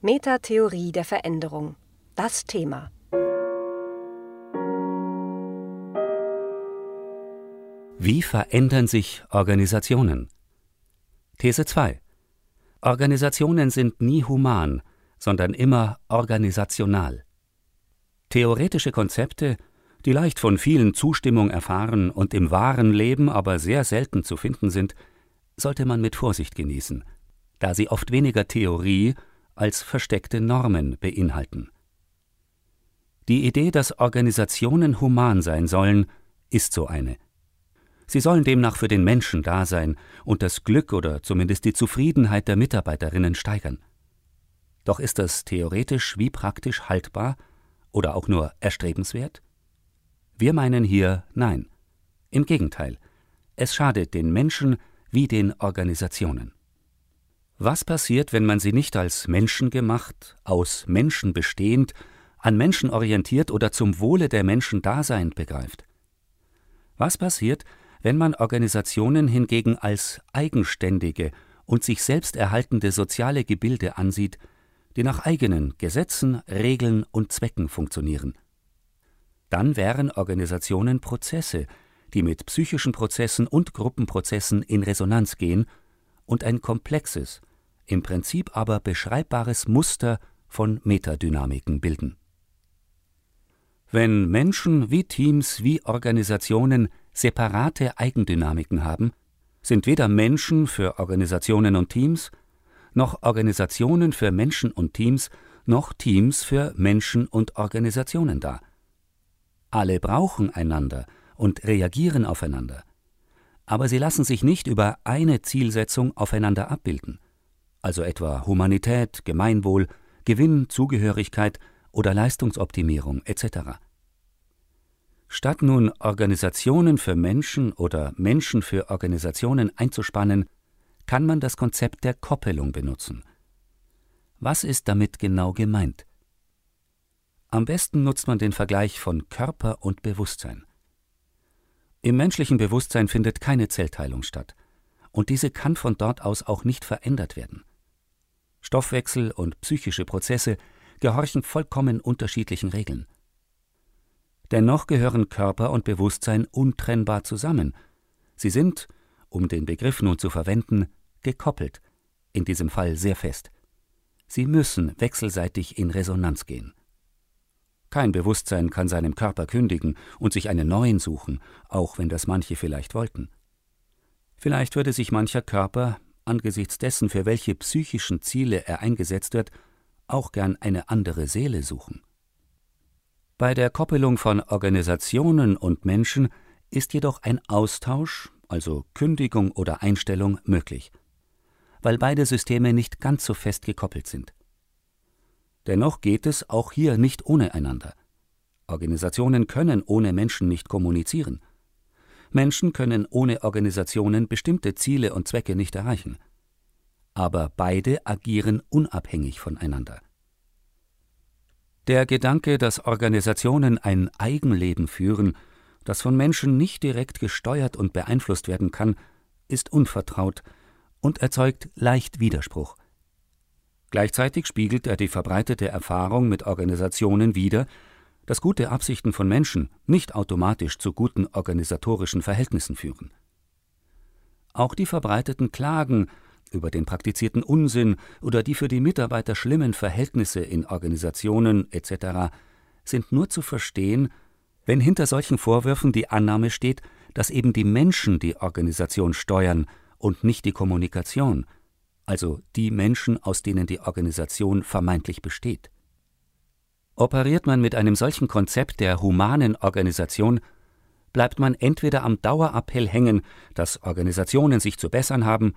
Metatheorie der Veränderung. Das Thema. Wie verändern sich Organisationen? These 2. Organisationen sind nie human, sondern immer organisational. Theoretische Konzepte, die leicht von vielen Zustimmung erfahren und im wahren Leben aber sehr selten zu finden sind, sollte man mit Vorsicht genießen, da sie oft weniger Theorie als versteckte Normen beinhalten. Die Idee, dass Organisationen human sein sollen, ist so eine. Sie sollen demnach für den Menschen da sein und das Glück oder zumindest die Zufriedenheit der Mitarbeiterinnen steigern. Doch ist das theoretisch wie praktisch haltbar oder auch nur erstrebenswert? Wir meinen hier nein. Im Gegenteil, es schadet den Menschen wie den Organisationen. Was passiert, wenn man sie nicht als Menschen gemacht, aus Menschen bestehend, an Menschen orientiert oder zum Wohle der Menschen daseind begreift? Was passiert, wenn man Organisationen hingegen als eigenständige und sich selbst erhaltende soziale Gebilde ansieht, die nach eigenen Gesetzen, Regeln und Zwecken funktionieren? Dann wären Organisationen Prozesse, die mit psychischen Prozessen und Gruppenprozessen in Resonanz gehen und ein komplexes, im Prinzip aber beschreibbares Muster von Metadynamiken bilden. Wenn Menschen wie Teams wie Organisationen separate Eigendynamiken haben, sind weder Menschen für Organisationen und Teams, noch Organisationen für Menschen und Teams, noch Teams für Menschen und Organisationen da. Alle brauchen einander und reagieren aufeinander, aber sie lassen sich nicht über eine Zielsetzung aufeinander abbilden also etwa Humanität, Gemeinwohl, Gewinn, Zugehörigkeit oder Leistungsoptimierung etc. Statt nun Organisationen für Menschen oder Menschen für Organisationen einzuspannen, kann man das Konzept der Koppelung benutzen. Was ist damit genau gemeint? Am besten nutzt man den Vergleich von Körper und Bewusstsein. Im menschlichen Bewusstsein findet keine Zellteilung statt, und diese kann von dort aus auch nicht verändert werden. Stoffwechsel und psychische Prozesse gehorchen vollkommen unterschiedlichen Regeln. Dennoch gehören Körper und Bewusstsein untrennbar zusammen. Sie sind, um den Begriff nun zu verwenden, gekoppelt, in diesem Fall sehr fest. Sie müssen wechselseitig in Resonanz gehen. Kein Bewusstsein kann seinem Körper kündigen und sich einen neuen suchen, auch wenn das manche vielleicht wollten. Vielleicht würde sich mancher Körper angesichts dessen, für welche psychischen Ziele er eingesetzt wird, auch gern eine andere Seele suchen. Bei der Koppelung von Organisationen und Menschen ist jedoch ein Austausch, also Kündigung oder Einstellung, möglich, weil beide Systeme nicht ganz so fest gekoppelt sind. Dennoch geht es auch hier nicht ohne einander. Organisationen können ohne Menschen nicht kommunizieren. Menschen können ohne Organisationen bestimmte Ziele und Zwecke nicht erreichen. Aber beide agieren unabhängig voneinander. Der Gedanke, dass Organisationen ein Eigenleben führen, das von Menschen nicht direkt gesteuert und beeinflusst werden kann, ist unvertraut und erzeugt leicht Widerspruch. Gleichzeitig spiegelt er die verbreitete Erfahrung mit Organisationen wider, dass gute Absichten von Menschen nicht automatisch zu guten organisatorischen Verhältnissen führen. Auch die verbreiteten Klagen über den praktizierten Unsinn oder die für die Mitarbeiter schlimmen Verhältnisse in Organisationen etc. sind nur zu verstehen, wenn hinter solchen Vorwürfen die Annahme steht, dass eben die Menschen die Organisation steuern und nicht die Kommunikation, also die Menschen, aus denen die Organisation vermeintlich besteht. Operiert man mit einem solchen Konzept der humanen Organisation, bleibt man entweder am Dauerappell hängen, dass Organisationen sich zu bessern haben,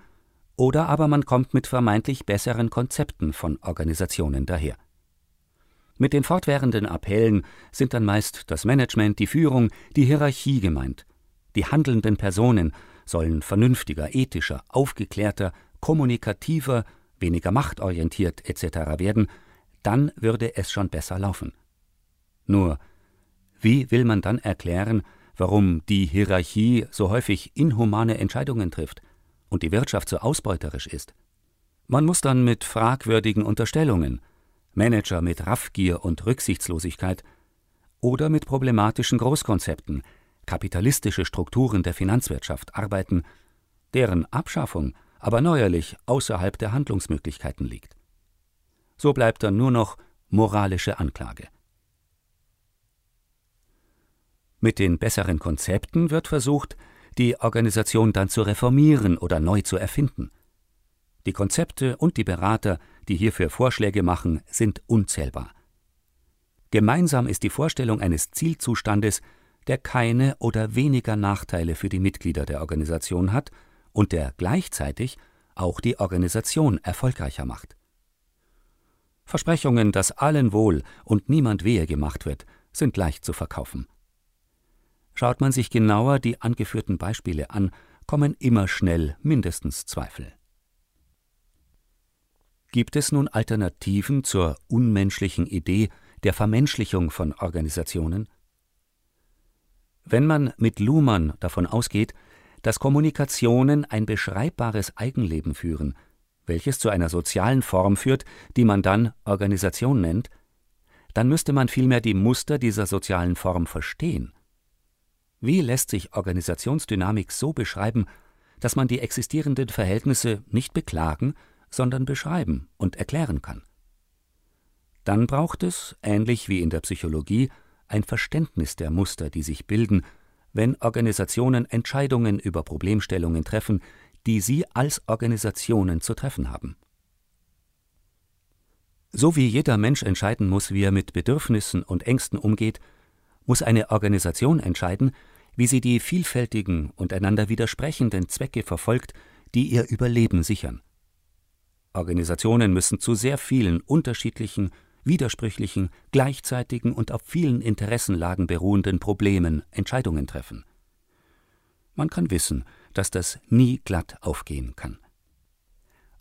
oder aber man kommt mit vermeintlich besseren Konzepten von Organisationen daher. Mit den fortwährenden Appellen sind dann meist das Management, die Führung, die Hierarchie gemeint. Die handelnden Personen sollen vernünftiger, ethischer, aufgeklärter, kommunikativer, weniger machtorientiert etc. werden, dann würde es schon besser laufen. Nur, wie will man dann erklären, warum die Hierarchie so häufig inhumane Entscheidungen trifft und die Wirtschaft so ausbeuterisch ist? Man muss dann mit fragwürdigen Unterstellungen, Manager mit Raffgier und Rücksichtslosigkeit oder mit problematischen Großkonzepten, kapitalistische Strukturen der Finanzwirtschaft arbeiten, deren Abschaffung aber neuerlich außerhalb der Handlungsmöglichkeiten liegt. So bleibt dann nur noch moralische Anklage. Mit den besseren Konzepten wird versucht, die Organisation dann zu reformieren oder neu zu erfinden. Die Konzepte und die Berater, die hierfür Vorschläge machen, sind unzählbar. Gemeinsam ist die Vorstellung eines Zielzustandes, der keine oder weniger Nachteile für die Mitglieder der Organisation hat und der gleichzeitig auch die Organisation erfolgreicher macht. Versprechungen, dass allen wohl und niemand wehe gemacht wird, sind leicht zu verkaufen. Schaut man sich genauer die angeführten Beispiele an, kommen immer schnell mindestens Zweifel. Gibt es nun Alternativen zur unmenschlichen Idee der Vermenschlichung von Organisationen? Wenn man mit Luhmann davon ausgeht, dass Kommunikationen ein beschreibbares Eigenleben führen, welches zu einer sozialen Form führt, die man dann Organisation nennt, dann müsste man vielmehr die Muster dieser sozialen Form verstehen. Wie lässt sich Organisationsdynamik so beschreiben, dass man die existierenden Verhältnisse nicht beklagen, sondern beschreiben und erklären kann? Dann braucht es, ähnlich wie in der Psychologie, ein Verständnis der Muster, die sich bilden, wenn Organisationen Entscheidungen über Problemstellungen treffen, die sie als Organisationen zu treffen haben. So wie jeder Mensch entscheiden muss, wie er mit Bedürfnissen und Ängsten umgeht, muss eine Organisation entscheiden, wie sie die vielfältigen und einander widersprechenden Zwecke verfolgt, die ihr Überleben sichern. Organisationen müssen zu sehr vielen unterschiedlichen, widersprüchlichen, gleichzeitigen und auf vielen Interessenlagen beruhenden Problemen Entscheidungen treffen. Man kann wissen, dass das nie glatt aufgehen kann.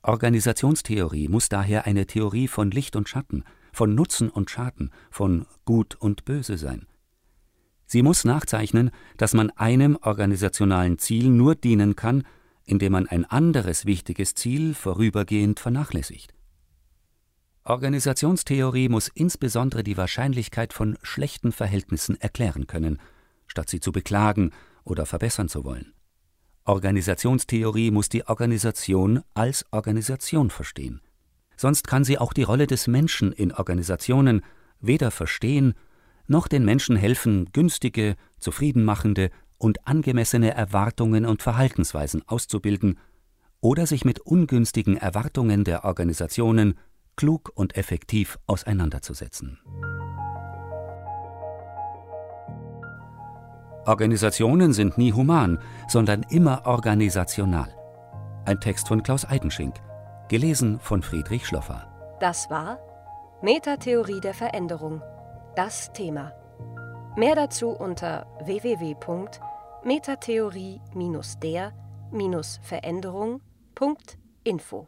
Organisationstheorie muss daher eine Theorie von Licht und Schatten, von Nutzen und Schaden, von Gut und Böse sein. Sie muss nachzeichnen, dass man einem organisationalen Ziel nur dienen kann, indem man ein anderes wichtiges Ziel vorübergehend vernachlässigt. Organisationstheorie muss insbesondere die Wahrscheinlichkeit von schlechten Verhältnissen erklären können, statt sie zu beklagen oder verbessern zu wollen. Organisationstheorie muss die Organisation als Organisation verstehen. Sonst kann sie auch die Rolle des Menschen in Organisationen weder verstehen noch den Menschen helfen, günstige, zufriedenmachende und angemessene Erwartungen und Verhaltensweisen auszubilden oder sich mit ungünstigen Erwartungen der Organisationen klug und effektiv auseinanderzusetzen. Organisationen sind nie human, sondern immer organisational. Ein Text von Klaus Eidenschink, gelesen von Friedrich Schloffer. Das war Metatheorie der Veränderung das Thema. Mehr dazu unter www.metatheorie-der-veränderung.info.